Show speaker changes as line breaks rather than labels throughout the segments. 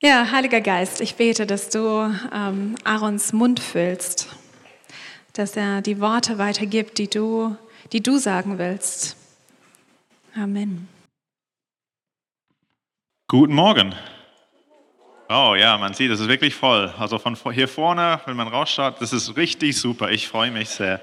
Ja, Heiliger Geist, ich bete, dass du ähm, Aarons Mund füllst, dass er die Worte weitergibt, die du, die du sagen willst. Amen.
Guten Morgen. Oh ja, man sieht, es ist wirklich voll. Also von hier vorne, wenn man rausschaut, das ist richtig super. Ich freue mich sehr.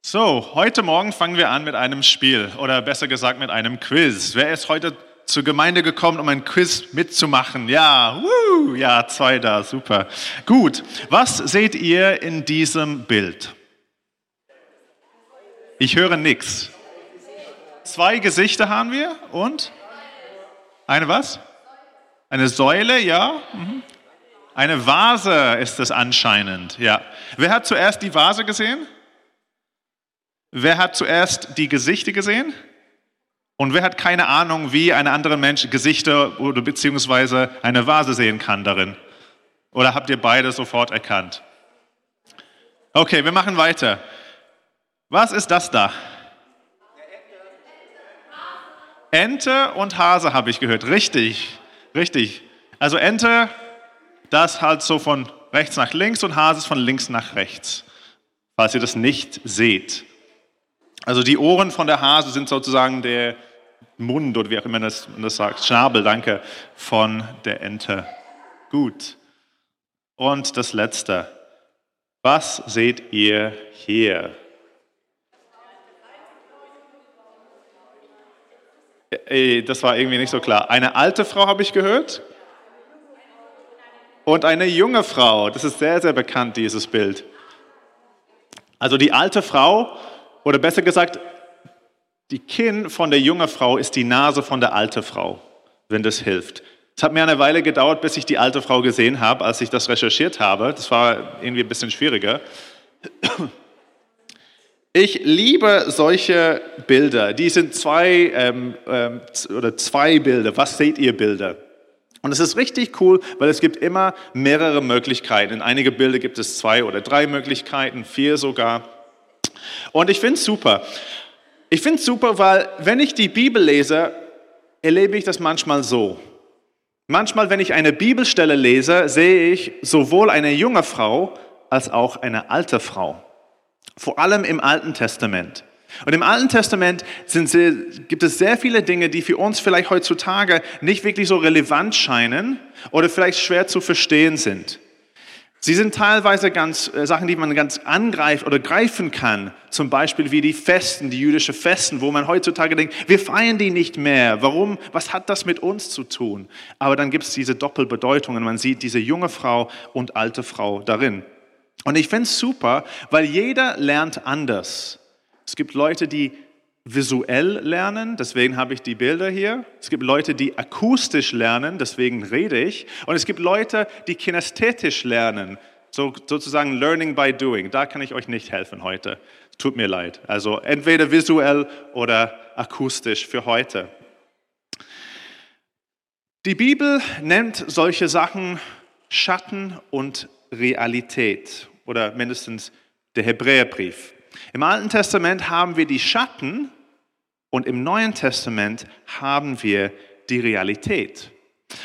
So, heute Morgen fangen wir an mit einem Spiel oder besser gesagt mit einem Quiz. Wer ist heute zur Gemeinde gekommen, um ein Quiz mitzumachen. Ja, woo, ja, zwei da, super. Gut, was seht ihr in diesem Bild? Ich höre nichts. Zwei Gesichter haben wir und eine was? Eine Säule, ja. Mhm. Eine Vase ist es anscheinend, ja. Wer hat zuerst die Vase gesehen? Wer hat zuerst die Gesichter gesehen? Und wer hat keine Ahnung, wie ein anderer Mensch Gesichter oder beziehungsweise eine Vase sehen kann darin? Oder habt ihr beide sofort erkannt? Okay, wir machen weiter. Was ist das da? Ente und Hase habe ich gehört. Richtig, richtig. Also Ente, das halt so von rechts nach links und Hase ist von links nach rechts, falls ihr das nicht seht. Also die Ohren von der Hase sind sozusagen der Mund oder wie auch immer man das, das sagt, Schnabel, danke, von der Ente. Gut. Und das Letzte. Was seht ihr hier? Das war irgendwie nicht so klar. Eine alte Frau habe ich gehört. Und eine junge Frau. Das ist sehr, sehr bekannt, dieses Bild. Also die alte Frau oder besser gesagt, die Kinn von der jungen Frau ist die Nase von der alten Frau, wenn das hilft. Es hat mir eine Weile gedauert, bis ich die alte Frau gesehen habe, als ich das recherchiert habe. Das war irgendwie ein bisschen schwieriger. Ich liebe solche Bilder. Die sind zwei ähm, ähm, oder zwei Bilder. Was seht ihr Bilder? Und es ist richtig cool, weil es gibt immer mehrere Möglichkeiten. In einige Bilder gibt es zwei oder drei Möglichkeiten, vier sogar. Und ich finde es super. Ich finde es super, weil wenn ich die Bibel lese, erlebe ich das manchmal so. Manchmal, wenn ich eine Bibelstelle lese, sehe ich sowohl eine junge Frau als auch eine alte Frau. Vor allem im Alten Testament. Und im Alten Testament sehr, gibt es sehr viele Dinge, die für uns vielleicht heutzutage nicht wirklich so relevant scheinen oder vielleicht schwer zu verstehen sind. Sie sind teilweise ganz äh, Sachen, die man ganz angreift oder greifen kann. Zum Beispiel wie die Festen, die jüdische Festen, wo man heutzutage denkt, wir feiern die nicht mehr. Warum? Was hat das mit uns zu tun? Aber dann gibt es diese Doppelbedeutungen. Man sieht diese junge Frau und alte Frau darin. Und ich finde es super, weil jeder lernt anders. Es gibt Leute, die visuell lernen, deswegen habe ich die Bilder hier. Es gibt Leute, die akustisch lernen, deswegen rede ich. Und es gibt Leute, die kinästhetisch lernen, so, sozusagen Learning by Doing. Da kann ich euch nicht helfen heute. Tut mir leid. Also entweder visuell oder akustisch für heute. Die Bibel nennt solche Sachen Schatten und Realität oder mindestens der Hebräerbrief. Im Alten Testament haben wir die Schatten und im Neuen Testament haben wir die Realität.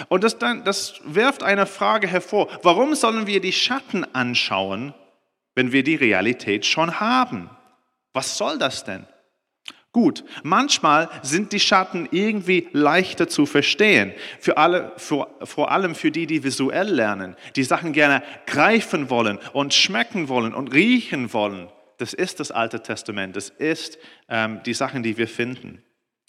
Und das, dann, das wirft eine Frage hervor. Warum sollen wir die Schatten anschauen, wenn wir die Realität schon haben? Was soll das denn? Gut, manchmal sind die Schatten irgendwie leichter zu verstehen. Für alle, für, vor allem für die, die visuell lernen, die Sachen gerne greifen wollen und schmecken wollen und riechen wollen. Das ist das Alte Testament. Das ist ähm, die Sachen, die wir finden.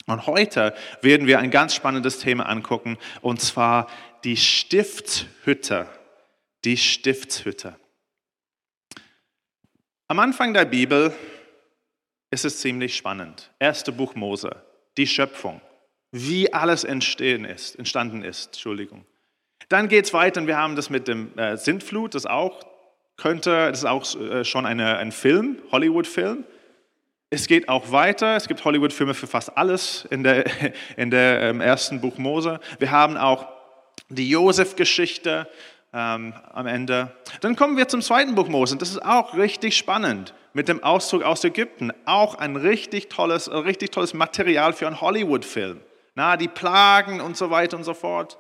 Und heute werden wir ein ganz spannendes Thema angucken, und zwar die Stiftshütte. Die Stiftshütte. Am Anfang der Bibel ist es ziemlich spannend. Erste Buch Mose, die Schöpfung, wie alles entstehen ist, entstanden ist. Entschuldigung. Dann geht es weiter und wir haben das mit dem äh, Sintflut, das auch könnte, das ist auch äh, schon eine, ein Film, Hollywood-Film. Es geht auch weiter. Es gibt Hollywood-Filme für fast alles in der, in der ähm, ersten Buch Mose. Wir haben auch die Josef-Geschichte ähm, am Ende. Dann kommen wir zum zweiten Buch Mose. Das ist auch richtig spannend mit dem Auszug aus Ägypten. Auch ein richtig tolles, äh, richtig tolles Material für einen Hollywood-Film. Na, die Plagen und so weiter und so fort.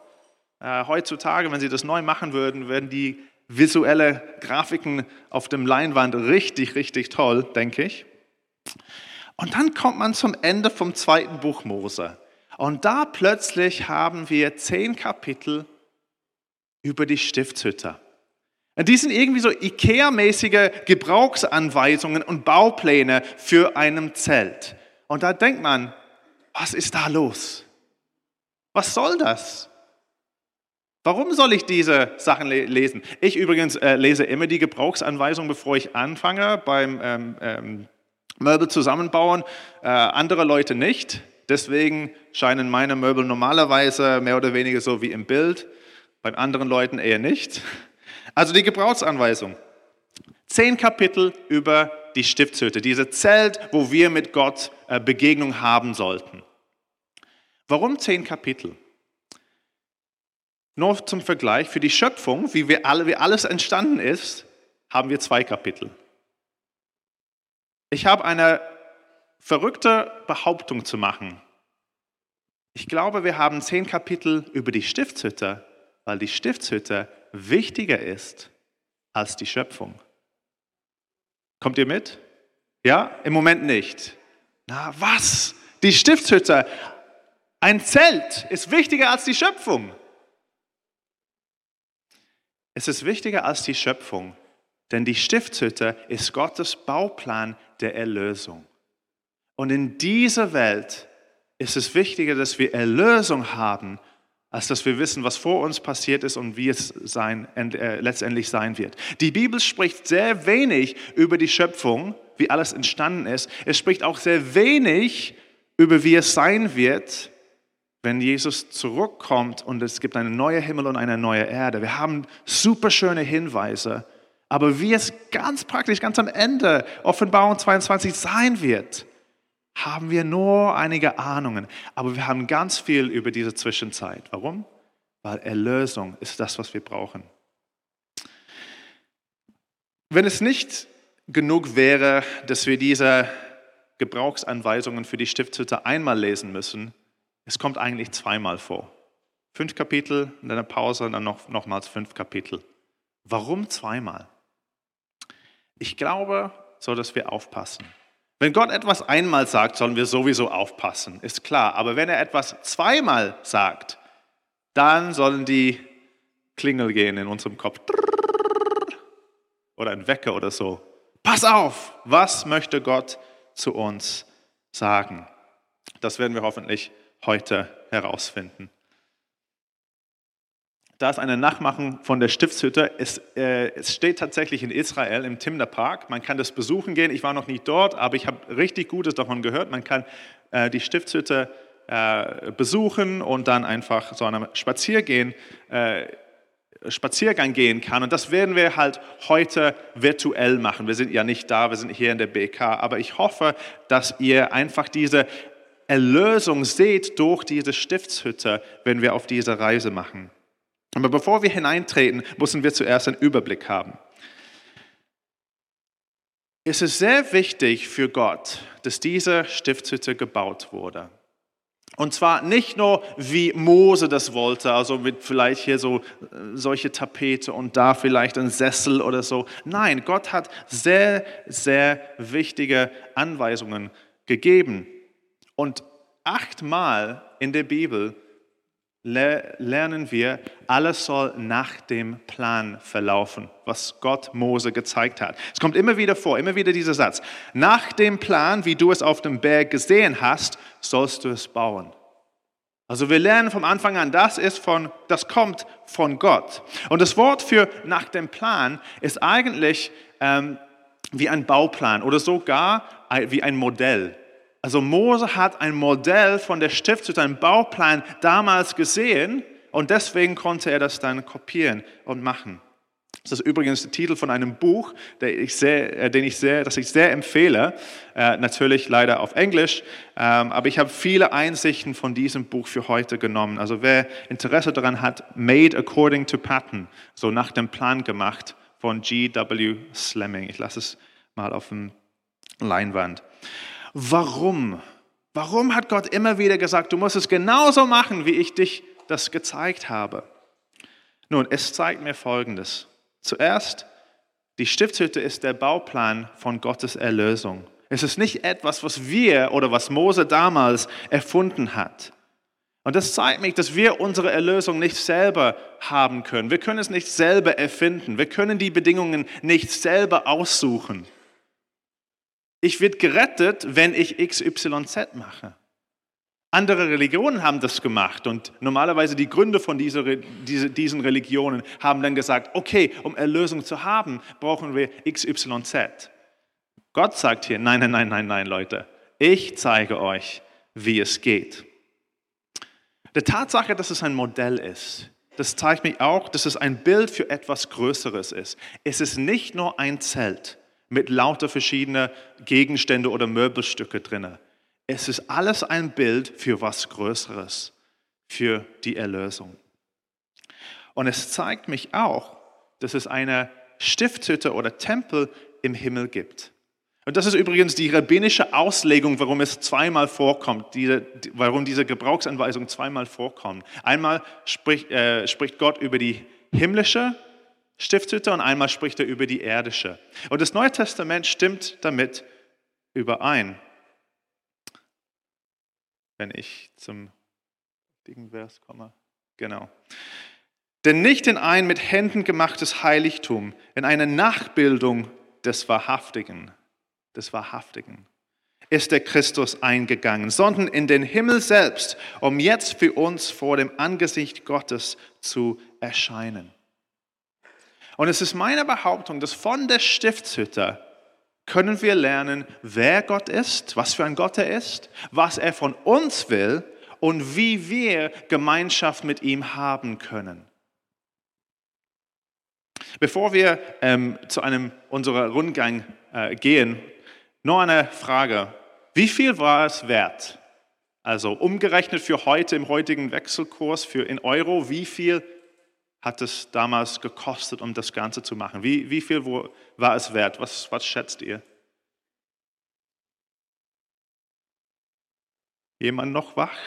Äh, heutzutage, wenn sie das neu machen würden, werden die visuelle Grafiken auf dem Leinwand richtig, richtig toll, denke ich. Und dann kommt man zum Ende vom zweiten Buch Mose. Und da plötzlich haben wir zehn Kapitel über die Stiftshütte. Und die sind irgendwie so IKEA-mäßige Gebrauchsanweisungen und Baupläne für ein Zelt. Und da denkt man, was ist da los? Was soll das? Warum soll ich diese Sachen lesen? Ich übrigens äh, lese immer die Gebrauchsanweisung, bevor ich anfange beim ähm, ähm, Möbel zusammenbauen. Äh, andere Leute nicht. Deswegen scheinen meine Möbel normalerweise mehr oder weniger so wie im Bild, bei anderen Leuten eher nicht. Also die Gebrauchsanweisung. Zehn Kapitel über die Stiftshütte, diese Zelt, wo wir mit Gott äh, Begegnung haben sollten. Warum zehn Kapitel? Nur zum Vergleich, für die Schöpfung, wie, wir alle, wie alles entstanden ist, haben wir zwei Kapitel. Ich habe eine verrückte Behauptung zu machen. Ich glaube, wir haben zehn Kapitel über die Stiftshütte, weil die Stiftshütte wichtiger ist als die Schöpfung. Kommt ihr mit? Ja, im Moment nicht. Na was? Die Stiftshütte, ein Zelt ist wichtiger als die Schöpfung. Es ist wichtiger als die Schöpfung, denn die Stiftshütte ist Gottes Bauplan der Erlösung. Und in dieser Welt ist es wichtiger, dass wir Erlösung haben, als dass wir wissen, was vor uns passiert ist und wie es sein, äh, letztendlich sein wird. Die Bibel spricht sehr wenig über die Schöpfung, wie alles entstanden ist. Es spricht auch sehr wenig über, wie es sein wird, wenn Jesus zurückkommt und es gibt einen neuen Himmel und eine neue Erde. Wir haben super schöne Hinweise, aber wie es ganz praktisch, ganz am Ende, Offenbarung 22 sein wird, haben wir nur einige Ahnungen. Aber wir haben ganz viel über diese Zwischenzeit. Warum? Weil Erlösung ist das, was wir brauchen. Wenn es nicht genug wäre, dass wir diese Gebrauchsanweisungen für die Stiftshütte einmal lesen müssen, es kommt eigentlich zweimal vor. Fünf Kapitel, dann eine Pause und dann noch, nochmals fünf Kapitel. Warum zweimal? Ich glaube, so dass wir aufpassen. Wenn Gott etwas einmal sagt, sollen wir sowieso aufpassen, ist klar. Aber wenn er etwas zweimal sagt, dann sollen die Klingel gehen in unserem Kopf. Oder ein Wecker oder so. Pass auf, was möchte Gott zu uns sagen? Das werden wir hoffentlich heute herausfinden. Da ist eine Nachmachung von der Stiftshütte. Es, äh, es, steht tatsächlich in Israel im Timner Park. Man kann das besuchen gehen. Ich war noch nicht dort, aber ich habe richtig Gutes davon gehört. Man kann äh, die Stiftshütte äh, besuchen und dann einfach so einem Spaziergehen, äh, Spaziergang gehen kann. Und das werden wir halt heute virtuell machen. Wir sind ja nicht da, wir sind hier in der BK. Aber ich hoffe, dass ihr einfach diese Erlösung seht durch diese Stiftshütte, wenn wir auf diese Reise machen. Aber bevor wir hineintreten, müssen wir zuerst einen Überblick haben. Es ist sehr wichtig für Gott, dass diese Stiftshütte gebaut wurde. Und zwar nicht nur wie Mose das wollte, also mit vielleicht hier so äh, solche Tapete und da vielleicht ein Sessel oder so. Nein, Gott hat sehr, sehr wichtige Anweisungen gegeben. Und achtmal in der Bibel lernen wir, alles soll nach dem Plan verlaufen, was Gott Mose gezeigt hat. Es kommt immer wieder vor, immer wieder dieser Satz. Nach dem Plan, wie du es auf dem Berg gesehen hast, sollst du es bauen. Also wir lernen vom Anfang an, das ist von, das kommt von Gott. Und das Wort für nach dem Plan ist eigentlich ähm, wie ein Bauplan oder sogar wie ein Modell. Also Mose hat ein Modell von der Stiftshütte, einen Bauplan damals gesehen und deswegen konnte er das dann kopieren und machen. Das ist übrigens der Titel von einem Buch, ich sehr, äh, den ich sehr, das ich sehr empfehle. Äh, natürlich leider auf Englisch, ähm, aber ich habe viele Einsichten von diesem Buch für heute genommen. Also wer Interesse daran hat, Made According to Pattern, so nach dem Plan gemacht von G.W. Slemming. Ich lasse es mal auf dem Leinwand. Warum? Warum hat Gott immer wieder gesagt, du musst es genauso machen, wie ich dich das gezeigt habe? Nun, es zeigt mir Folgendes. Zuerst, die Stiftshütte ist der Bauplan von Gottes Erlösung. Es ist nicht etwas, was wir oder was Mose damals erfunden hat. Und das zeigt mich, dass wir unsere Erlösung nicht selber haben können. Wir können es nicht selber erfinden. Wir können die Bedingungen nicht selber aussuchen. Ich werde gerettet, wenn ich XYZ mache. Andere Religionen haben das gemacht und normalerweise die Gründe von dieser, diesen Religionen haben dann gesagt, okay, um Erlösung zu haben, brauchen wir XYZ. Gott sagt hier, nein, nein, nein, nein, nein, Leute, ich zeige euch, wie es geht. Die Tatsache, dass es ein Modell ist, das zeigt mir auch, dass es ein Bild für etwas Größeres ist. Es ist nicht nur ein Zelt mit lauter verschiedener Gegenstände oder Möbelstücke drinnen. Es ist alles ein Bild für was Größeres, für die Erlösung. Und es zeigt mich auch, dass es eine Stiftshütte oder Tempel im Himmel gibt. Und das ist übrigens die rabbinische Auslegung, warum es zweimal vorkommt, diese, warum diese Gebrauchsanweisung zweimal vorkommt. Einmal spricht, äh, spricht Gott über die himmlische Stiftshütte und einmal spricht er über die irdische. Und das Neue Testament stimmt damit überein wenn ich zum richtigen Vers komme. Genau. Denn nicht in ein mit Händen gemachtes Heiligtum, in eine Nachbildung des Wahrhaftigen, des Wahrhaftigen, ist der Christus eingegangen, sondern in den Himmel selbst, um jetzt für uns vor dem Angesicht Gottes zu erscheinen. Und es ist meine Behauptung, dass von der Stiftshütte können wir lernen, wer Gott ist, was für ein Gott er ist, was er von uns will und wie wir Gemeinschaft mit ihm haben können. Bevor wir ähm, zu einem unserer Rundgang äh, gehen, nur eine Frage. Wie viel war es wert? Also umgerechnet für heute im heutigen Wechselkurs für in Euro, wie viel hat es damals gekostet, um das Ganze zu machen? Wie, wie viel war es wert? Was, was schätzt ihr? Jemand noch wach?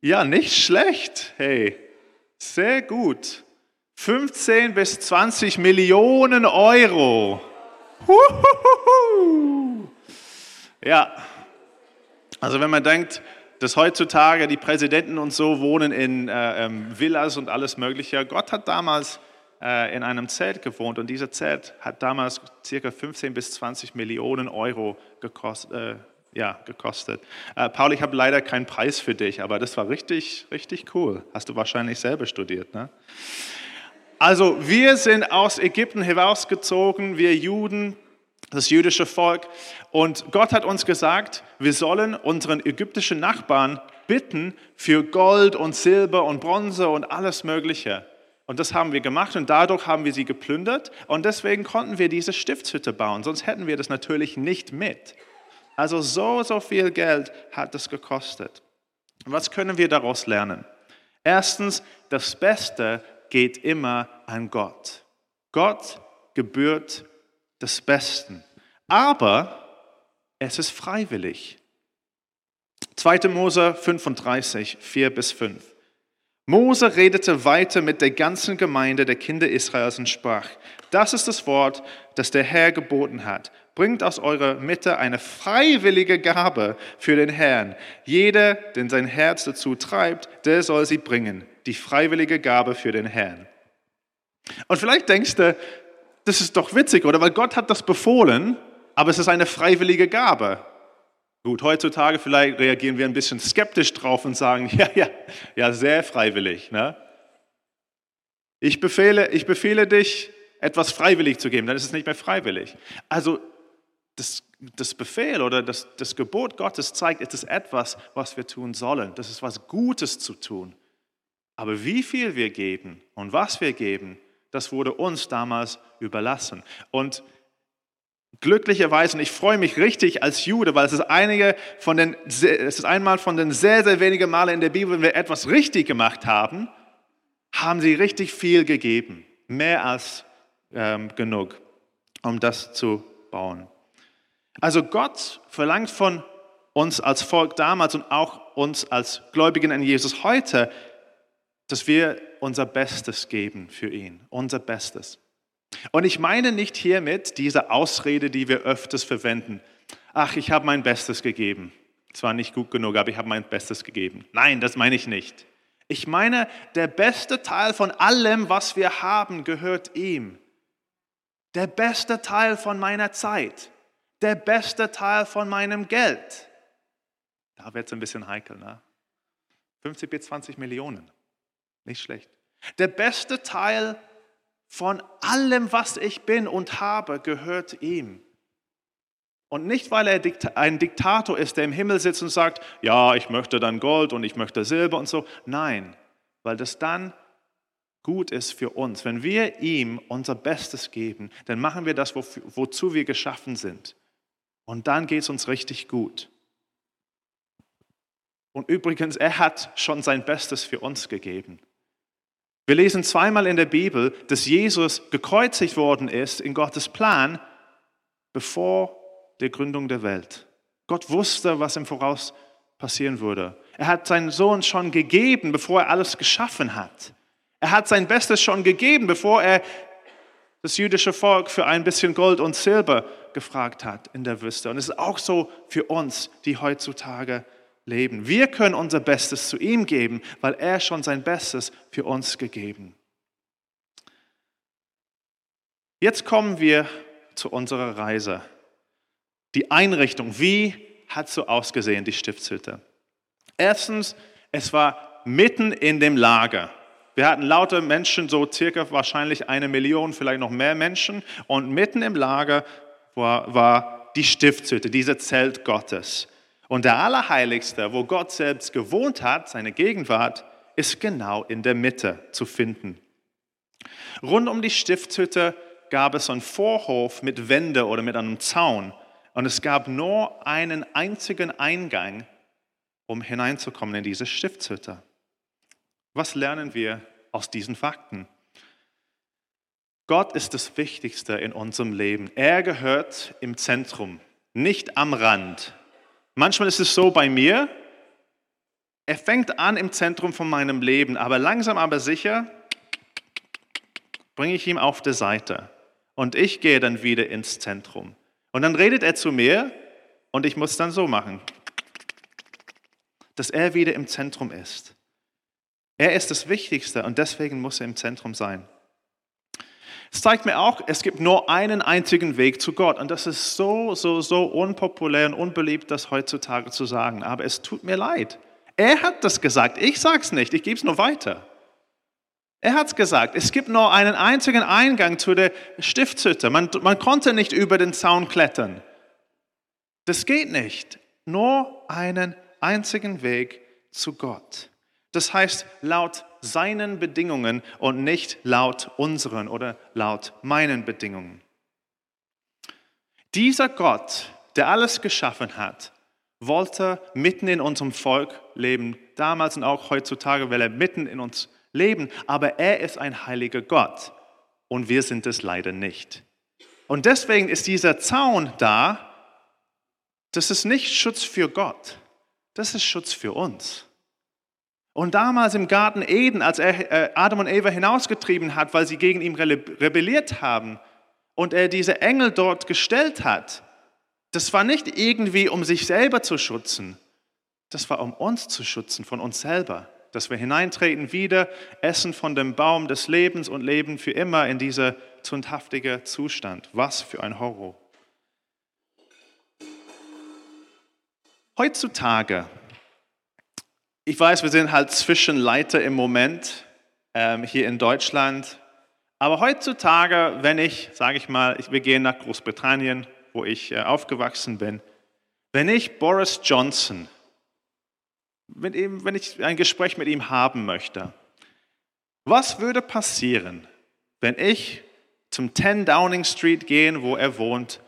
Ja, nicht schlecht. Hey, sehr gut. 15 bis 20 Millionen Euro. Huhuhu. Ja, also wenn man denkt, dass heutzutage die Präsidenten und so wohnen in äh, ähm, Villas und alles Mögliche. Gott hat damals äh, in einem Zelt gewohnt und dieser Zelt hat damals ca. 15 bis 20 Millionen Euro gekostet. Äh, ja, gekostet. Äh, Paul, ich habe leider keinen Preis für dich, aber das war richtig, richtig cool. Hast du wahrscheinlich selber studiert, ne? Also wir sind aus Ägypten herausgezogen, wir Juden, das jüdische Volk. Und Gott hat uns gesagt, wir sollen unseren ägyptischen Nachbarn bitten für Gold und Silber und Bronze und alles Mögliche. Und das haben wir gemacht und dadurch haben wir sie geplündert und deswegen konnten wir diese Stiftshütte bauen, sonst hätten wir das natürlich nicht mit. Also so, so viel Geld hat es gekostet. Was können wir daraus lernen? Erstens, das Beste geht immer an Gott. Gott gebührt des Besten. Aber es ist freiwillig. 2. Mose 35, 4 bis 5. Mose redete weiter mit der ganzen Gemeinde der Kinder Israels und sprach, das ist das Wort, das der Herr geboten hat. Bringt aus eurer Mitte eine freiwillige Gabe für den Herrn. Jeder, den sein Herz dazu treibt, der soll sie bringen. Die freiwillige Gabe für den Herrn. Und vielleicht denkst du, das ist doch witzig, oder? Weil Gott hat das befohlen, aber es ist eine freiwillige Gabe. Gut, heutzutage vielleicht reagieren wir ein bisschen skeptisch drauf und sagen, ja, ja, ja, sehr freiwillig. Ne? Ich, befehle, ich befehle dich, etwas freiwillig zu geben, dann ist es nicht mehr freiwillig. Also das, das Befehl oder das, das Gebot Gottes zeigt, es ist etwas, was wir tun sollen. Das ist was Gutes zu tun. Aber wie viel wir geben und was wir geben, das wurde uns damals überlassen. Und glücklicherweise, und ich freue mich richtig als Jude, weil es ist, einige von den, es ist einmal von den sehr, sehr wenigen Male in der Bibel, wenn wir etwas richtig gemacht haben, haben sie richtig viel gegeben. Mehr als ähm, genug, um das zu bauen. Also Gott verlangt von uns als Volk damals und auch uns als Gläubigen an Jesus heute, dass wir unser Bestes geben für ihn, unser Bestes. Und ich meine nicht hiermit diese Ausrede, die wir öfters verwenden. Ach, ich habe mein Bestes gegeben. Zwar nicht gut genug, aber ich habe mein Bestes gegeben. Nein, das meine ich nicht. Ich meine, der beste Teil von allem, was wir haben, gehört ihm. Der beste Teil von meiner Zeit. Der beste Teil von meinem Geld. Da wird es ein bisschen heikel, ne? 50 bis 20 Millionen. Nicht schlecht. Der beste Teil von allem, was ich bin und habe, gehört ihm. Und nicht, weil er ein Diktator ist, der im Himmel sitzt und sagt, ja, ich möchte dann Gold und ich möchte Silber und so. Nein, weil das dann gut ist für uns. Wenn wir ihm unser Bestes geben, dann machen wir das, wozu wir geschaffen sind. Und dann geht es uns richtig gut. Und übrigens, er hat schon sein Bestes für uns gegeben. Wir lesen zweimal in der Bibel, dass Jesus gekreuzigt worden ist in Gottes Plan, bevor der Gründung der Welt. Gott wusste, was im Voraus passieren würde. Er hat seinen Sohn schon gegeben, bevor er alles geschaffen hat. Er hat sein Bestes schon gegeben, bevor er das jüdische Volk für ein bisschen Gold und Silber gefragt hat in der Wüste. Und es ist auch so für uns, die heutzutage leben. Wir können unser Bestes zu ihm geben, weil er schon sein Bestes für uns gegeben. Jetzt kommen wir zu unserer Reise. Die Einrichtung, wie hat so ausgesehen, die Stiftshütte? Erstens, es war mitten in dem Lager. Wir hatten lauter Menschen, so circa wahrscheinlich eine Million, vielleicht noch mehr Menschen. Und mitten im Lager war, war die Stiftshütte, dieser Zelt Gottes. Und der Allerheiligste, wo Gott selbst gewohnt hat, seine Gegenwart, ist genau in der Mitte zu finden. Rund um die Stiftshütte gab es einen Vorhof mit Wände oder mit einem Zaun. Und es gab nur einen einzigen Eingang, um hineinzukommen in diese Stiftshütte. Was lernen wir aus diesen Fakten? Gott ist das Wichtigste in unserem Leben. Er gehört im Zentrum, nicht am Rand, Manchmal ist es so bei mir, er fängt an im Zentrum von meinem Leben, aber langsam aber sicher bringe ich ihn auf der Seite und ich gehe dann wieder ins Zentrum. Und dann redet er zu mir und ich muss dann so machen, dass er wieder im Zentrum ist. Er ist das Wichtigste und deswegen muss er im Zentrum sein. Es zeigt mir auch, es gibt nur einen einzigen Weg zu Gott. Und das ist so, so, so unpopulär und unbeliebt, das heutzutage zu sagen. Aber es tut mir leid. Er hat das gesagt. Ich sage es nicht. Ich gebe es nur weiter. Er hat es gesagt. Es gibt nur einen einzigen Eingang zu der Stiftshütte. Man, man konnte nicht über den Zaun klettern. Das geht nicht. Nur einen einzigen Weg zu Gott. Das heißt, laut seinen Bedingungen und nicht laut unseren oder laut meinen Bedingungen. Dieser Gott, der alles geschaffen hat, wollte mitten in unserem Volk leben, damals und auch heutzutage will er mitten in uns leben, aber er ist ein heiliger Gott und wir sind es leider nicht. Und deswegen ist dieser Zaun da, das ist nicht Schutz für Gott, das ist Schutz für uns. Und damals im Garten Eden, als er äh, Adam und Eva hinausgetrieben hat, weil sie gegen ihn rebelliert haben und er diese Engel dort gestellt hat, das war nicht irgendwie, um sich selber zu schützen, das war, um uns zu schützen, von uns selber, dass wir hineintreten, wieder essen von dem Baum des Lebens und leben für immer in dieser zundhaftige Zustand. Was für ein Horror. Heutzutage ich weiß, wir sind halt Zwischenleiter im Moment ähm, hier in Deutschland. Aber heutzutage, wenn ich, sage ich mal, wir gehen nach Großbritannien, wo ich äh, aufgewachsen bin, wenn ich Boris Johnson, mit ihm, wenn ich ein Gespräch mit ihm haben möchte, was würde passieren, wenn ich zum 10 Downing Street gehe, wo er wohnt,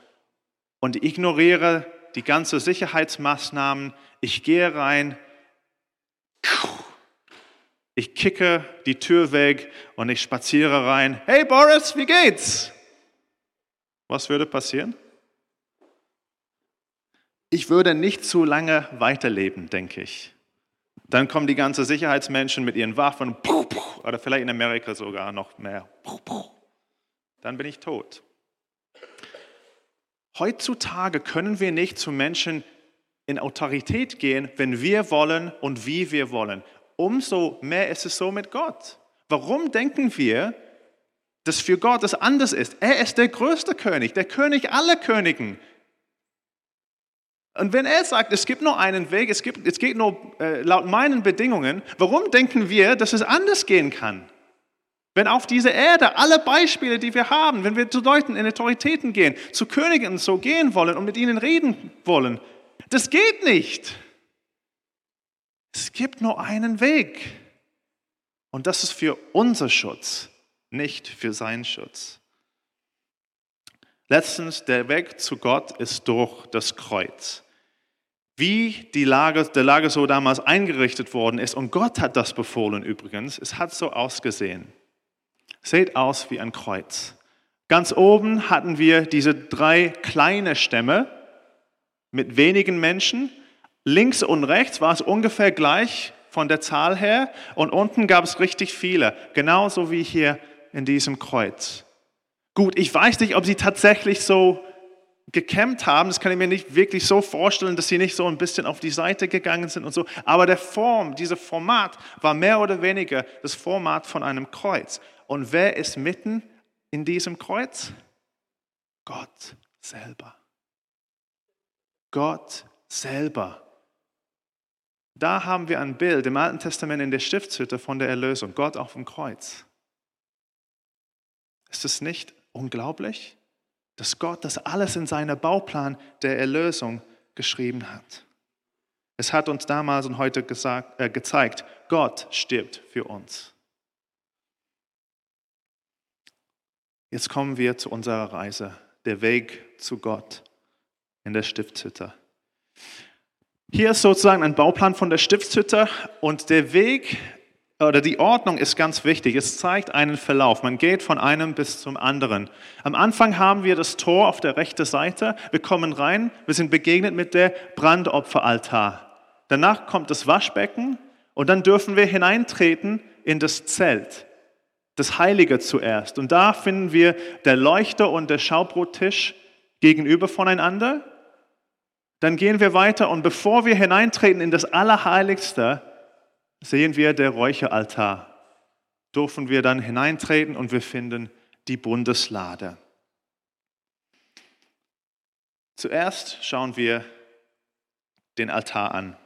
und ignoriere die ganzen Sicherheitsmaßnahmen, ich gehe rein, ich kicke die Tür weg und ich spaziere rein. Hey Boris, wie geht's? Was würde passieren? Ich würde nicht zu lange weiterleben, denke ich. Dann kommen die ganzen Sicherheitsmenschen mit ihren Waffen, oder vielleicht in Amerika sogar noch mehr. Dann bin ich tot. Heutzutage können wir nicht zu Menschen in Autorität gehen, wenn wir wollen und wie wir wollen. Umso mehr ist es so mit Gott. Warum denken wir, dass für Gott es anders ist? Er ist der größte König, der König aller Königen. Und wenn er sagt, es gibt nur einen Weg, es, gibt, es geht nur äh, laut meinen Bedingungen, warum denken wir, dass es anders gehen kann? Wenn auf dieser Erde alle Beispiele, die wir haben, wenn wir zu Leuten in Autoritäten gehen, zu Königen so gehen wollen und mit ihnen reden wollen, das geht nicht. Es gibt nur einen Weg. Und das ist für unser Schutz, nicht für seinen Schutz. Letztens, der Weg zu Gott ist durch das Kreuz. Wie die Lage, der Lager so damals eingerichtet worden ist, und Gott hat das befohlen übrigens, es hat so ausgesehen. Seht aus wie ein Kreuz. Ganz oben hatten wir diese drei kleine Stämme mit wenigen Menschen. Links und rechts war es ungefähr gleich von der Zahl her und unten gab es richtig viele, genauso wie hier in diesem Kreuz. Gut, ich weiß nicht, ob sie tatsächlich so gekämmt haben, das kann ich mir nicht wirklich so vorstellen, dass sie nicht so ein bisschen auf die Seite gegangen sind und so, aber der Form, dieser Format war mehr oder weniger das Format von einem Kreuz. Und wer ist mitten in diesem Kreuz? Gott selber. Gott selber. Da haben wir ein Bild im Alten Testament in der Stiftshütte von der Erlösung, Gott auf dem Kreuz. Ist es nicht unglaublich, dass Gott das alles in seinem Bauplan der Erlösung geschrieben hat? Es hat uns damals und heute gesagt, äh, gezeigt, Gott stirbt für uns. Jetzt kommen wir zu unserer Reise, der Weg zu Gott in der Stiftshütte. Hier ist sozusagen ein Bauplan von der Stiftshütte und der Weg oder die Ordnung ist ganz wichtig. Es zeigt einen Verlauf. Man geht von einem bis zum anderen. Am Anfang haben wir das Tor auf der rechten Seite. Wir kommen rein. Wir sind begegnet mit der Brandopferaltar. Danach kommt das Waschbecken und dann dürfen wir hineintreten in das Zelt das Heilige zuerst. Und da finden wir der Leuchter und der Schaubrottisch gegenüber voneinander. Dann gehen wir weiter und bevor wir hineintreten in das Allerheiligste, sehen wir der Räucheraltar. Dürfen wir dann hineintreten und wir finden die Bundeslade. Zuerst schauen wir den Altar an.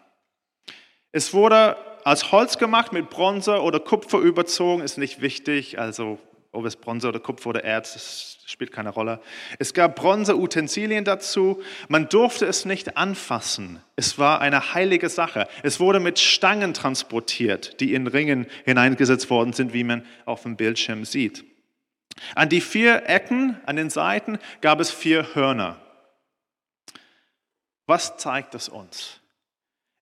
Es wurde aus Holz gemacht, mit Bronze oder Kupfer überzogen, ist nicht wichtig. Also ob es Bronze oder Kupfer oder Erz, das spielt keine Rolle. Es gab Bronzeutensilien dazu. Man durfte es nicht anfassen. Es war eine heilige Sache. Es wurde mit Stangen transportiert, die in Ringen hineingesetzt worden sind, wie man auf dem Bildschirm sieht. An die vier Ecken, an den Seiten, gab es vier Hörner. Was zeigt es uns?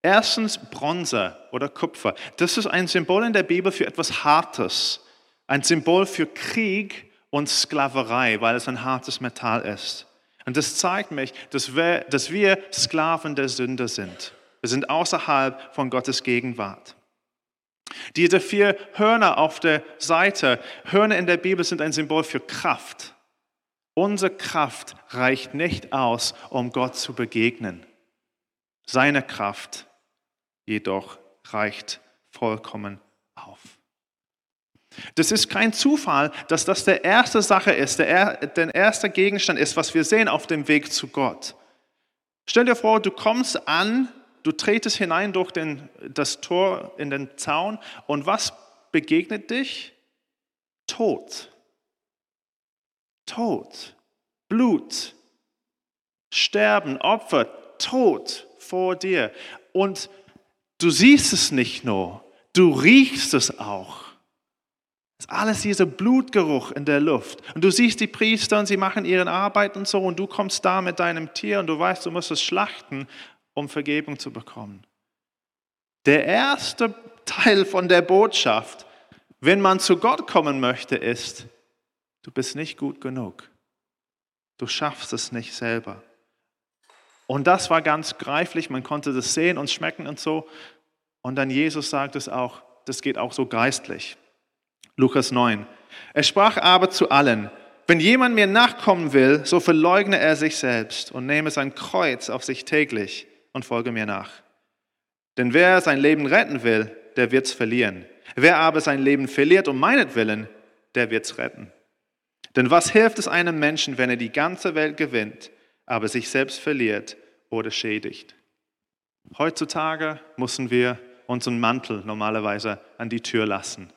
Erstens Bronze oder Kupfer. Das ist ein Symbol in der Bibel für etwas Hartes. Ein Symbol für Krieg und Sklaverei, weil es ein hartes Metall ist. Und das zeigt mich, dass wir, dass wir Sklaven der Sünde sind. Wir sind außerhalb von Gottes Gegenwart. Diese vier Hörner auf der Seite, Hörner in der Bibel sind ein Symbol für Kraft. Unsere Kraft reicht nicht aus, um Gott zu begegnen. Seine Kraft jedoch reicht vollkommen auf. Das ist kein Zufall, dass das der erste Sache ist, der, der erste Gegenstand ist, was wir sehen auf dem Weg zu Gott. Stell dir vor, du kommst an, du tretest hinein durch den, das Tor in den Zaun und was begegnet dich? Tod. Tod. Blut. Sterben, Opfer, Tod vor dir. Und Du siehst es nicht nur, du riechst es auch. Es ist alles dieser Blutgeruch in der Luft. Und du siehst die Priester und sie machen ihre Arbeit und so und du kommst da mit deinem Tier und du weißt, du musst es schlachten, um Vergebung zu bekommen. Der erste Teil von der Botschaft, wenn man zu Gott kommen möchte, ist, du bist nicht gut genug. Du schaffst es nicht selber. Und das war ganz greiflich, man konnte das sehen und schmecken und so. Und dann Jesus sagt es auch, das geht auch so geistlich. Lukas 9. Er sprach aber zu allen, wenn jemand mir nachkommen will, so verleugne er sich selbst und nehme sein Kreuz auf sich täglich und folge mir nach. Denn wer sein Leben retten will, der wird's verlieren. Wer aber sein Leben verliert um meinetwillen, der wird's retten. Denn was hilft es einem Menschen, wenn er die ganze Welt gewinnt, aber sich selbst verliert oder schädigt? Heutzutage müssen wir unseren Mantel normalerweise an die Tür lassen.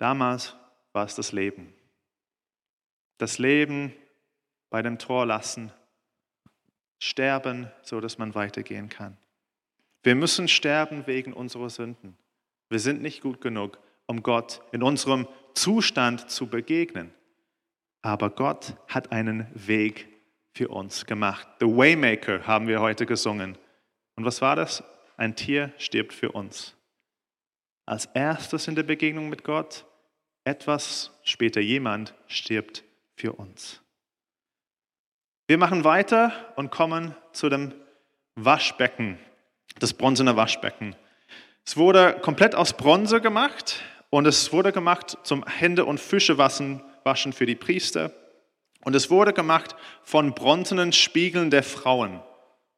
Damals war es das Leben. Das Leben bei dem Tor lassen, sterben, so dass man weitergehen kann. Wir müssen sterben wegen unserer Sünden. Wir sind nicht gut genug, um Gott in unserem Zustand zu begegnen. Aber Gott hat einen Weg für uns gemacht. The Waymaker haben wir heute gesungen. Und was war das? Ein Tier stirbt für uns. Als erstes in der Begegnung mit Gott, etwas später jemand stirbt für uns. Wir machen weiter und kommen zu dem Waschbecken, das bronzene Waschbecken. Es wurde komplett aus Bronze gemacht und es wurde gemacht zum Hände- und Fischewaschen waschen für die Priester. Und es wurde gemacht von bronzenen Spiegeln der Frauen.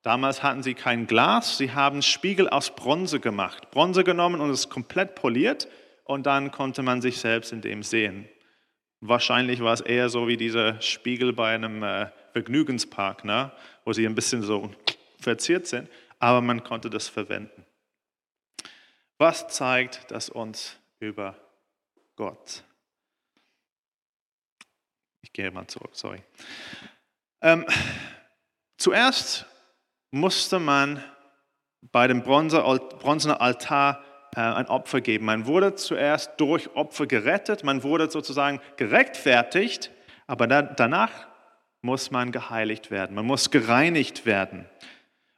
Damals hatten sie kein Glas, sie haben Spiegel aus Bronze gemacht. Bronze genommen und es komplett poliert und dann konnte man sich selbst in dem sehen. Wahrscheinlich war es eher so wie dieser Spiegel bei einem äh, Vergnügenspark, ne? wo sie ein bisschen so verziert sind, aber man konnte das verwenden. Was zeigt das uns über Gott? Ich gehe mal zurück, sorry. Ähm, zuerst musste man bei dem bronzenen Altar ein Opfer geben. Man wurde zuerst durch Opfer gerettet, man wurde sozusagen gerechtfertigt, aber danach muss man geheiligt werden, man muss gereinigt werden.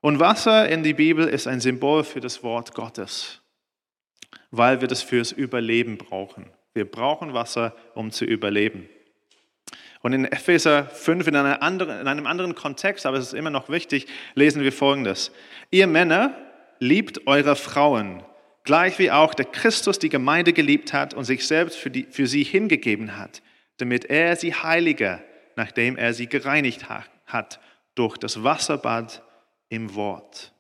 Und Wasser in die Bibel ist ein Symbol für das Wort Gottes, weil wir das fürs Überleben brauchen. Wir brauchen Wasser, um zu überleben. Und in Epheser 5 in, anderen, in einem anderen Kontext, aber es ist immer noch wichtig, lesen wir Folgendes. Ihr Männer liebt eure Frauen, gleich wie auch der Christus die Gemeinde geliebt hat und sich selbst für, die, für sie hingegeben hat, damit er sie heilige, nachdem er sie gereinigt hat, durch das Wasserbad im Wort.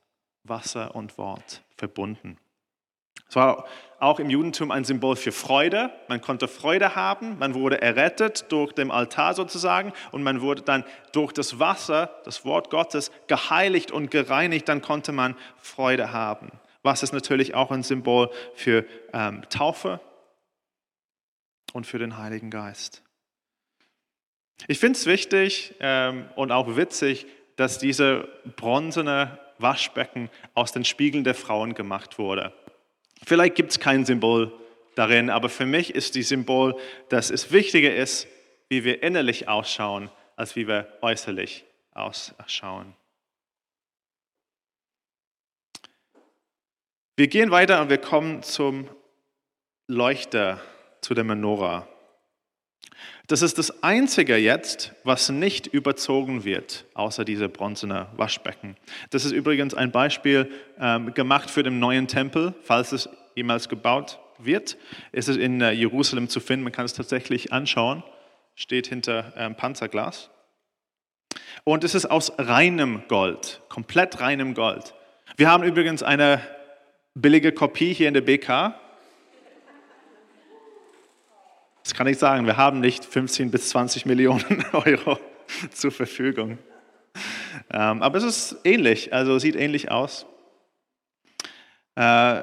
Wasser und Wort verbunden. Es war auch im Judentum ein Symbol für Freude. Man konnte Freude haben, man wurde errettet durch den Altar sozusagen und man wurde dann durch das Wasser, das Wort Gottes, geheiligt und gereinigt, dann konnte man Freude haben. Was ist natürlich auch ein Symbol für ähm, Taufe und für den Heiligen Geist. Ich finde es wichtig ähm, und auch witzig, dass diese bronzene Waschbecken aus den Spiegeln der Frauen gemacht wurde. Vielleicht gibt es kein Symbol darin, aber für mich ist die Symbol, dass es wichtiger ist, wie wir innerlich ausschauen, als wie wir äußerlich ausschauen. Wir gehen weiter und wir kommen zum Leuchter, zu der Menorah. Das ist das Einzige jetzt, was nicht überzogen wird, außer diese bronzene Waschbecken. Das ist übrigens ein Beispiel ähm, gemacht für den neuen Tempel, falls es jemals gebaut wird. Es ist in äh, Jerusalem zu finden, man kann es tatsächlich anschauen, steht hinter ähm, Panzerglas. Und es ist aus reinem Gold, komplett reinem Gold. Wir haben übrigens eine billige Kopie hier in der BK, das kann ich sagen, wir haben nicht 15 bis 20 Millionen Euro zur Verfügung. Ähm, aber es ist ähnlich, also sieht ähnlich aus. Äh,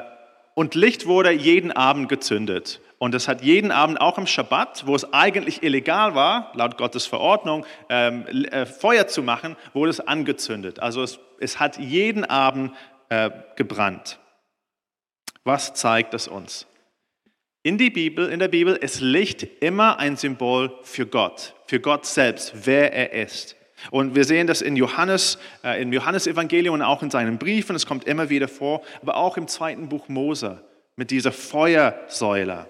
und Licht wurde jeden Abend gezündet. Und es hat jeden Abend, auch im Schabbat, wo es eigentlich illegal war, laut Gottes Verordnung, ähm, äh, Feuer zu machen, wurde es angezündet. Also es, es hat jeden Abend äh, gebrannt. Was zeigt es uns? In, die Bibel, in der Bibel ist Licht immer ein Symbol für Gott, für Gott selbst, wer er ist. Und wir sehen das in Johannes, äh, im Johannesevangelium und auch in seinen Briefen, es kommt immer wieder vor, aber auch im zweiten Buch Mose mit dieser Feuersäule.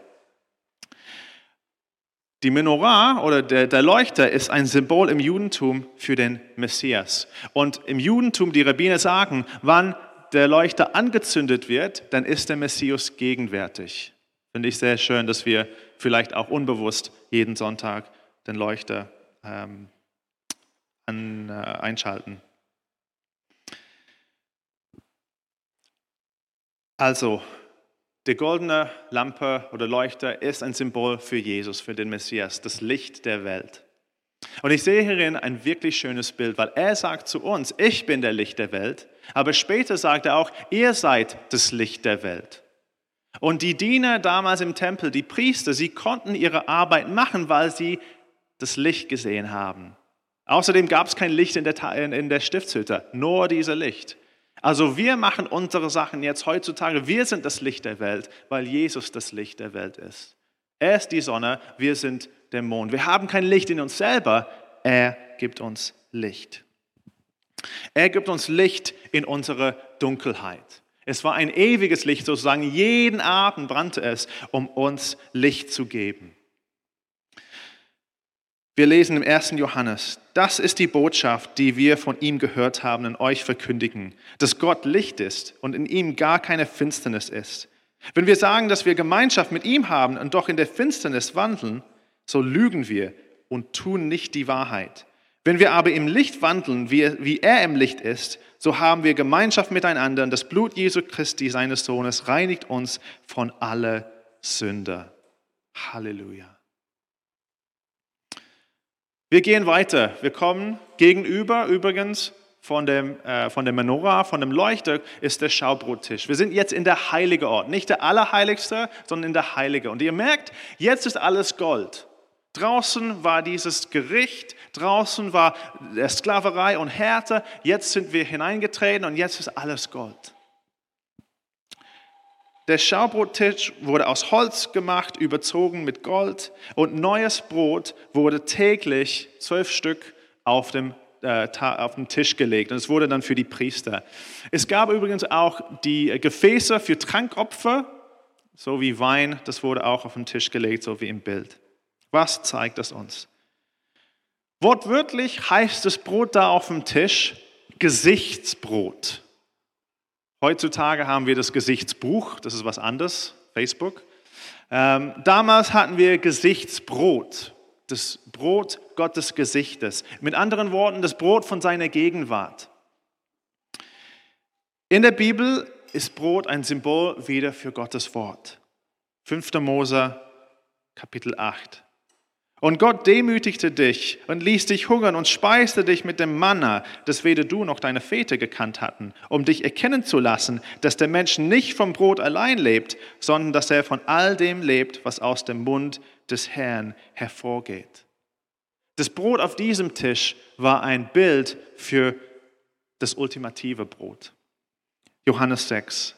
Die Menorah oder der, der, Leuchter ist ein Symbol im Judentum für den Messias. Und im Judentum, die Rabbiner sagen, wann der Leuchter angezündet wird, dann ist der Messias gegenwärtig. Finde ich sehr schön, dass wir vielleicht auch unbewusst jeden Sonntag den Leuchter ähm, an, äh, einschalten. Also, die goldene Lampe oder Leuchter ist ein Symbol für Jesus, für den Messias, das Licht der Welt. Und ich sehe hierin ein wirklich schönes Bild, weil er sagt zu uns, ich bin der Licht der Welt, aber später sagt er auch, ihr seid das Licht der Welt. Und die Diener damals im Tempel, die Priester, sie konnten ihre Arbeit machen, weil sie das Licht gesehen haben. Außerdem gab es kein Licht in der, in der Stiftshütte, nur dieser Licht. Also wir machen unsere Sachen jetzt heutzutage. Wir sind das Licht der Welt, weil Jesus das Licht der Welt ist. Er ist die Sonne, wir sind der Mond. Wir haben kein Licht in uns selber, er gibt uns Licht. Er gibt uns Licht in unsere Dunkelheit. Es war ein ewiges Licht, sozusagen jeden Abend brannte es, um uns Licht zu geben. Wir lesen im 1. Johannes, das ist die Botschaft, die wir von ihm gehört haben und euch verkündigen, dass Gott Licht ist und in ihm gar keine Finsternis ist. Wenn wir sagen, dass wir Gemeinschaft mit ihm haben und doch in der Finsternis wandeln, so lügen wir und tun nicht die Wahrheit. Wenn wir aber im Licht wandeln, wie, er im Licht ist, so haben wir Gemeinschaft miteinander das Blut Jesu Christi, seines Sohnes, reinigt uns von aller Sünde. Halleluja. Wir gehen weiter. Wir kommen gegenüber übrigens von dem, äh, von dem Menorah, von dem Leuchter, ist der Schaubrottisch. Wir sind jetzt in der heilige Ort. Nicht der allerheiligste, sondern in der heilige. Und ihr merkt, jetzt ist alles Gold. Draußen war dieses Gericht, draußen war Sklaverei und Härte. Jetzt sind wir hineingetreten und jetzt ist alles Gold. Der Schaubrottisch wurde aus Holz gemacht, überzogen mit Gold und neues Brot wurde täglich zwölf Stück auf dem, äh, auf den Tisch gelegt und es wurde dann für die Priester. Es gab übrigens auch die Gefäße für Trankopfer, so wie Wein, das wurde auch auf den Tisch gelegt, so wie im Bild. Was zeigt das uns? Wortwörtlich heißt das Brot da auf dem Tisch Gesichtsbrot. Heutzutage haben wir das Gesichtsbuch, das ist was anderes, Facebook. Ähm, damals hatten wir Gesichtsbrot, das Brot Gottes Gesichtes. Mit anderen Worten, das Brot von seiner Gegenwart. In der Bibel ist Brot ein Symbol wieder für Gottes Wort. 5. Mose, Kapitel 8. Und Gott demütigte dich und ließ dich hungern und speiste dich mit dem Manna, das weder du noch deine Väter gekannt hatten, um dich erkennen zu lassen, dass der Mensch nicht vom Brot allein lebt, sondern dass er von all dem lebt, was aus dem Mund des Herrn hervorgeht. Das Brot auf diesem Tisch war ein Bild für das ultimative Brot. Johannes 6.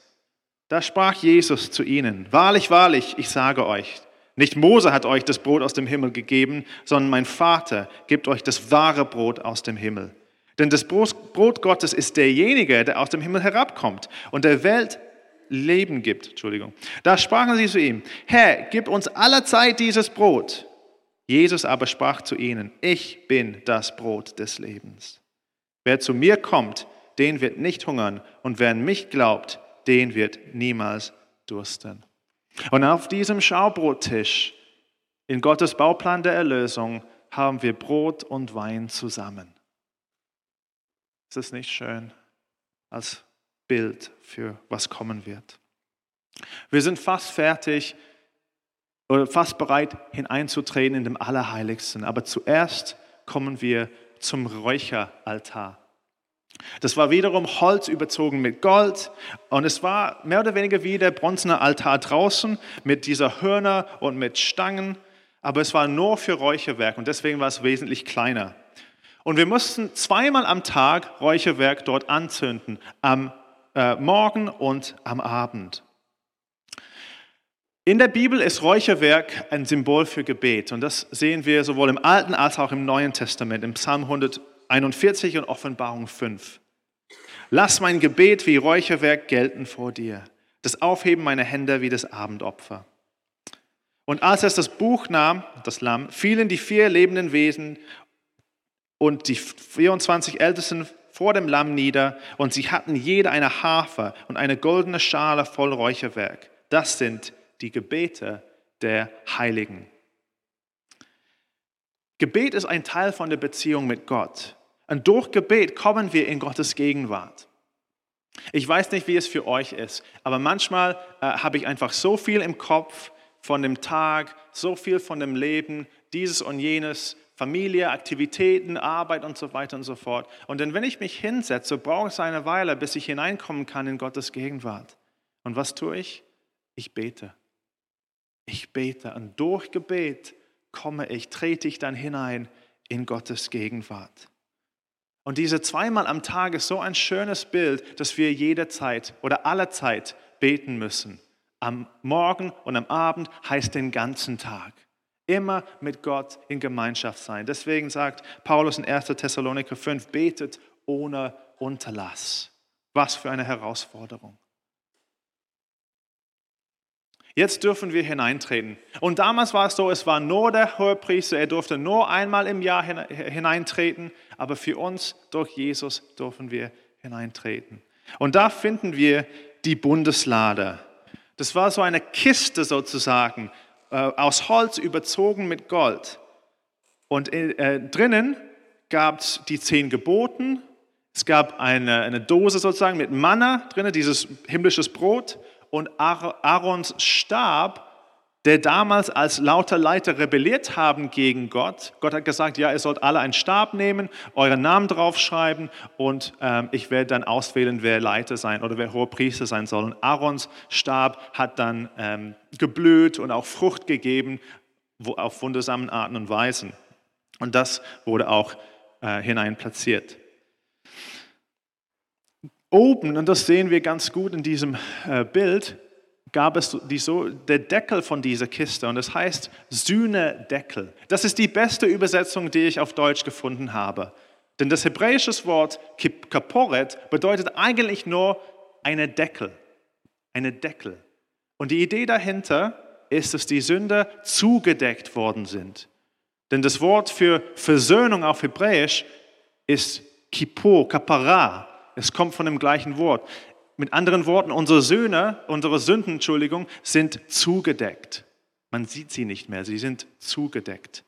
Da sprach Jesus zu ihnen, Wahrlich, wahrlich, ich sage euch, nicht Mose hat euch das Brot aus dem Himmel gegeben, sondern mein Vater gibt euch das wahre Brot aus dem Himmel. Denn das Brot Gottes ist derjenige, der aus dem Himmel herabkommt und der Welt Leben gibt. Entschuldigung. Da sprachen sie zu ihm, Herr, gib uns allerzeit dieses Brot. Jesus aber sprach zu ihnen, ich bin das Brot des Lebens. Wer zu mir kommt, den wird nicht hungern und wer an mich glaubt, den wird niemals dursten. Und auf diesem Schaubrottisch in Gottes Bauplan der Erlösung haben wir Brot und Wein zusammen. Ist das nicht schön als Bild für was kommen wird? Wir sind fast fertig oder fast bereit hineinzutreten in dem Allerheiligsten. Aber zuerst kommen wir zum Räucheraltar. Das war wiederum Holz überzogen mit Gold und es war mehr oder weniger wie der bronzene Altar draußen mit dieser Hörner und mit Stangen, aber es war nur für Räucherwerk und deswegen war es wesentlich kleiner. Und wir mussten zweimal am Tag Räucherwerk dort anzünden, am äh, Morgen und am Abend. In der Bibel ist Räucherwerk ein Symbol für Gebet und das sehen wir sowohl im Alten als auch im Neuen Testament, im Psalm 100. 41 und Offenbarung 5. Lass mein Gebet wie Räucherwerk gelten vor dir, das Aufheben meiner Hände wie das Abendopfer. Und als er das Buch nahm, das Lamm, fielen die vier lebenden Wesen und die 24 Ältesten vor dem Lamm nieder und sie hatten jeder eine Harfe und eine goldene Schale voll Räucherwerk. Das sind die Gebete der Heiligen. Gebet ist ein Teil von der Beziehung mit Gott. Und durch Gebet kommen wir in Gottes Gegenwart. Ich weiß nicht, wie es für euch ist, aber manchmal äh, habe ich einfach so viel im Kopf von dem Tag, so viel von dem Leben, dieses und jenes, Familie, Aktivitäten, Arbeit und so weiter und so fort. Und dann, wenn ich mich hinsetze, brauche es eine Weile, bis ich hineinkommen kann in Gottes Gegenwart. Und was tue ich? Ich bete. Ich bete. Und durch Gebet komme ich, trete ich dann hinein in Gottes Gegenwart. Und diese zweimal am Tag ist so ein schönes Bild, dass wir jederzeit oder alle Zeit beten müssen. Am Morgen und am Abend heißt den ganzen Tag. Immer mit Gott in Gemeinschaft sein. Deswegen sagt Paulus in 1. Thessaloniker 5, betet ohne Unterlass. Was für eine Herausforderung. Jetzt dürfen wir hineintreten. Und damals war es so, es war nur der Hohepriester, er durfte nur einmal im Jahr hineintreten, aber für uns durch Jesus dürfen wir hineintreten. Und da finden wir die Bundeslade. Das war so eine Kiste sozusagen, äh, aus Holz überzogen mit Gold. Und äh, drinnen gab es die zehn Geboten, es gab eine, eine Dose sozusagen mit Manna drinnen, dieses himmlisches Brot und Aarons Stab, der damals als lauter Leiter rebelliert haben gegen Gott. Gott hat gesagt, ja, ihr sollt alle einen Stab nehmen, euren Namen draufschreiben und ähm, ich werde dann auswählen, wer Leiter sein oder wer hoher Priester sein soll. Und Aarons Stab hat dann ähm, geblüht und auch Frucht gegeben wo, auf wundersamen Arten und Weisen. Und das wurde auch äh, hinein platziert. Oben, und das sehen wir ganz gut in diesem äh, Bild, gab es die, so, der Deckel von dieser Kiste und das heißt Sühnedeckel. Das ist die beste Übersetzung, die ich auf Deutsch gefunden habe. Denn das hebräische Wort Kaporet bedeutet eigentlich nur eine Deckel. Eine Deckel. Und die Idee dahinter ist, dass die Sünder zugedeckt worden sind. Denn das Wort für Versöhnung auf Hebräisch ist Kippo, Kapara. Es kommt von dem gleichen Wort. Mit anderen Worten, unsere Söhne, unsere Sünden, Entschuldigung, sind zugedeckt. Man sieht sie nicht mehr, sie sind zugedeckt.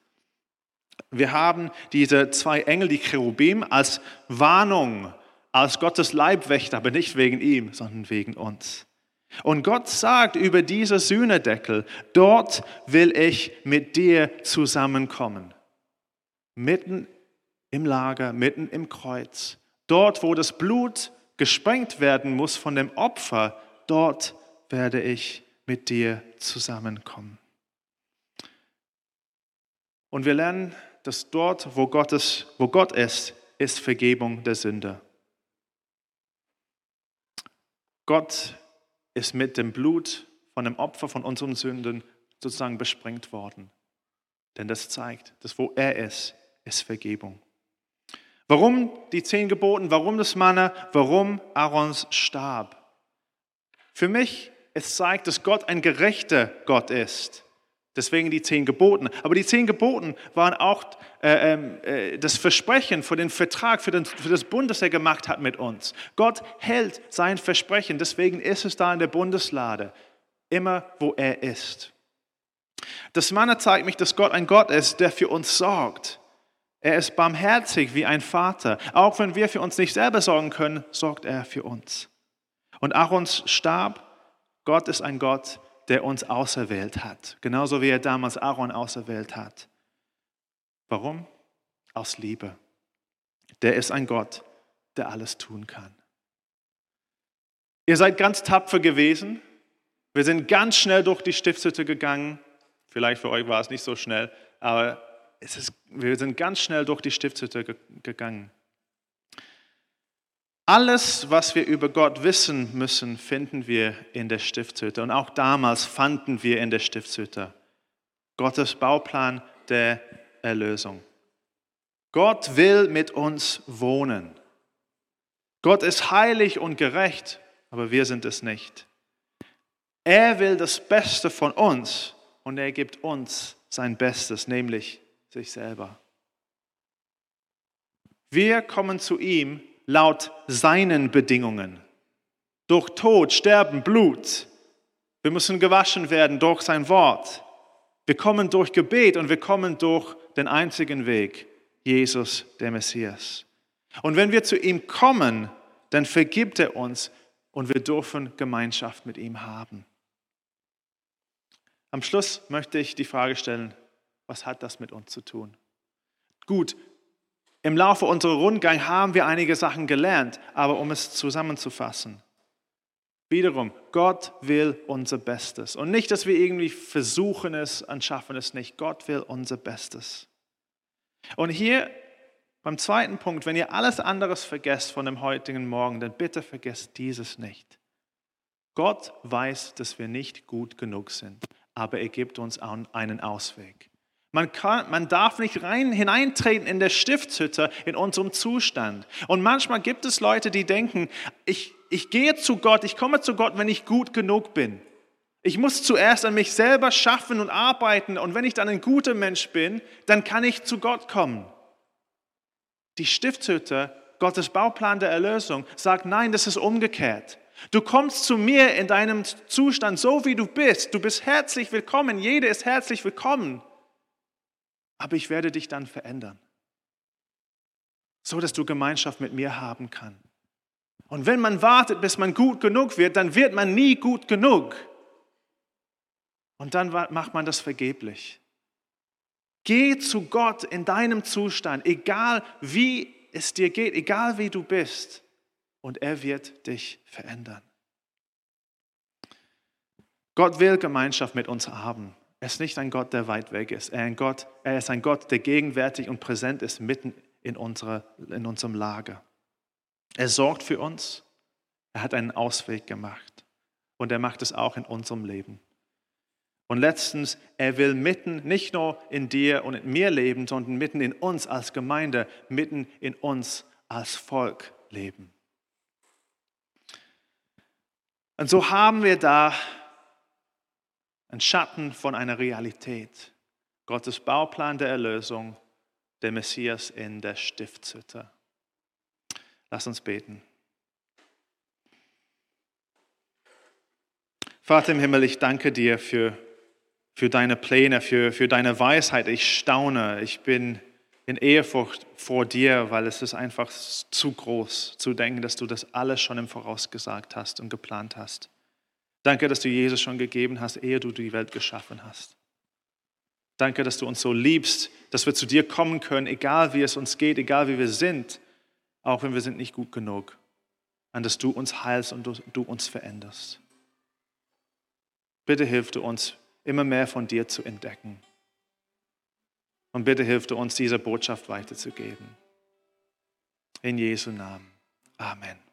Wir haben diese zwei Engel, die Cherubim, als Warnung, als Gottes Leibwächter, aber nicht wegen ihm, sondern wegen uns. Und Gott sagt über diese Sühnedeckel, dort will ich mit dir zusammenkommen. Mitten im Lager, mitten im Kreuz. Dort, wo das Blut gesprengt werden muss von dem Opfer, dort werde ich mit dir zusammenkommen. Und wir lernen, dass dort, wo, Gottes, wo Gott ist, ist Vergebung der Sünde. Gott ist mit dem Blut von dem Opfer von unseren Sünden sozusagen besprengt worden. Denn das zeigt, dass wo er ist, ist Vergebung. Warum die zehn Geboten? Warum das Manna? Warum Aarons Stab? Für mich, es zeigt, dass Gott ein gerechter Gott ist. Deswegen die zehn Geboten. Aber die zehn Geboten waren auch äh, ähm, äh, das Versprechen für den Vertrag, für, den, für das Bund, das er gemacht hat mit uns. Gott hält sein Versprechen. Deswegen ist es da in der Bundeslade. Immer, wo er ist. Das Manna zeigt mich, dass Gott ein Gott ist, der für uns sorgt. Er ist barmherzig wie ein Vater. Auch wenn wir für uns nicht selber sorgen können, sorgt er für uns. Und Aarons Stab, Gott ist ein Gott, der uns auserwählt hat. Genauso wie er damals Aaron auserwählt hat. Warum? Aus Liebe. Der ist ein Gott, der alles tun kann. Ihr seid ganz tapfer gewesen. Wir sind ganz schnell durch die Stiftshütte gegangen. Vielleicht für euch war es nicht so schnell, aber es ist, wir sind ganz schnell durch die Stiftshütte gegangen. Alles, was wir über Gott wissen müssen, finden wir in der Stiftshütte. Und auch damals fanden wir in der Stiftshütte Gottes Bauplan der Erlösung. Gott will mit uns wohnen. Gott ist heilig und gerecht, aber wir sind es nicht. Er will das Beste von uns und er gibt uns sein Bestes, nämlich sich selber. Wir kommen zu ihm laut seinen Bedingungen. Durch Tod, Sterben, Blut. Wir müssen gewaschen werden durch sein Wort. Wir kommen durch Gebet und wir kommen durch den einzigen Weg, Jesus, der Messias. Und wenn wir zu ihm kommen, dann vergibt er uns und wir dürfen Gemeinschaft mit ihm haben. Am Schluss möchte ich die Frage stellen, was hat das mit uns zu tun? Gut, im Laufe unserer Rundgang haben wir einige Sachen gelernt, aber um es zusammenzufassen, wiederum, Gott will unser Bestes. Und nicht, dass wir irgendwie versuchen es und schaffen es nicht. Gott will unser Bestes. Und hier beim zweiten Punkt, wenn ihr alles anderes vergesst von dem heutigen Morgen, dann bitte vergesst dieses nicht. Gott weiß, dass wir nicht gut genug sind, aber er gibt uns einen Ausweg. Man, kann, man darf nicht rein, hineintreten in der Stiftshütte in unserem Zustand. Und manchmal gibt es Leute, die denken, ich, ich gehe zu Gott, ich komme zu Gott, wenn ich gut genug bin. Ich muss zuerst an mich selber schaffen und arbeiten und wenn ich dann ein guter Mensch bin, dann kann ich zu Gott kommen. Die Stiftshütte, Gottes Bauplan der Erlösung, sagt, nein, das ist umgekehrt. Du kommst zu mir in deinem Zustand so, wie du bist. Du bist herzlich willkommen. Jeder ist herzlich willkommen. Aber ich werde dich dann verändern. So, dass du Gemeinschaft mit mir haben kannst. Und wenn man wartet, bis man gut genug wird, dann wird man nie gut genug. Und dann macht man das vergeblich. Geh zu Gott in deinem Zustand, egal wie es dir geht, egal wie du bist, und er wird dich verändern. Gott will Gemeinschaft mit uns haben. Er ist nicht ein Gott, der weit weg ist. Er, ein Gott, er ist ein Gott, der gegenwärtig und präsent ist mitten in, unsere, in unserem Lager. Er sorgt für uns. Er hat einen Ausweg gemacht. Und er macht es auch in unserem Leben. Und letztens, er will mitten, nicht nur in dir und in mir leben, sondern mitten in uns als Gemeinde, mitten in uns als Volk leben. Und so haben wir da einen Schatten von einer Realität. Gottes Bauplan der Erlösung, der Messias in der Stiftshütte. Lass uns beten. Vater im Himmel, ich danke dir für für deine Pläne, für, für deine Weisheit. Ich staune, ich bin in Ehrfurcht vor dir, weil es ist einfach zu groß zu denken, dass du das alles schon im Voraus gesagt hast und geplant hast. Danke, dass du Jesus schon gegeben hast, ehe du die Welt geschaffen hast. Danke, dass du uns so liebst, dass wir zu dir kommen können, egal wie es uns geht, egal wie wir sind, auch wenn wir sind nicht gut genug. Und dass du uns heilst und du, du uns veränderst. Bitte hilf du uns, immer mehr von dir zu entdecken. Und bitte hilf du uns, diese Botschaft weiterzugeben. In Jesu Namen. Amen.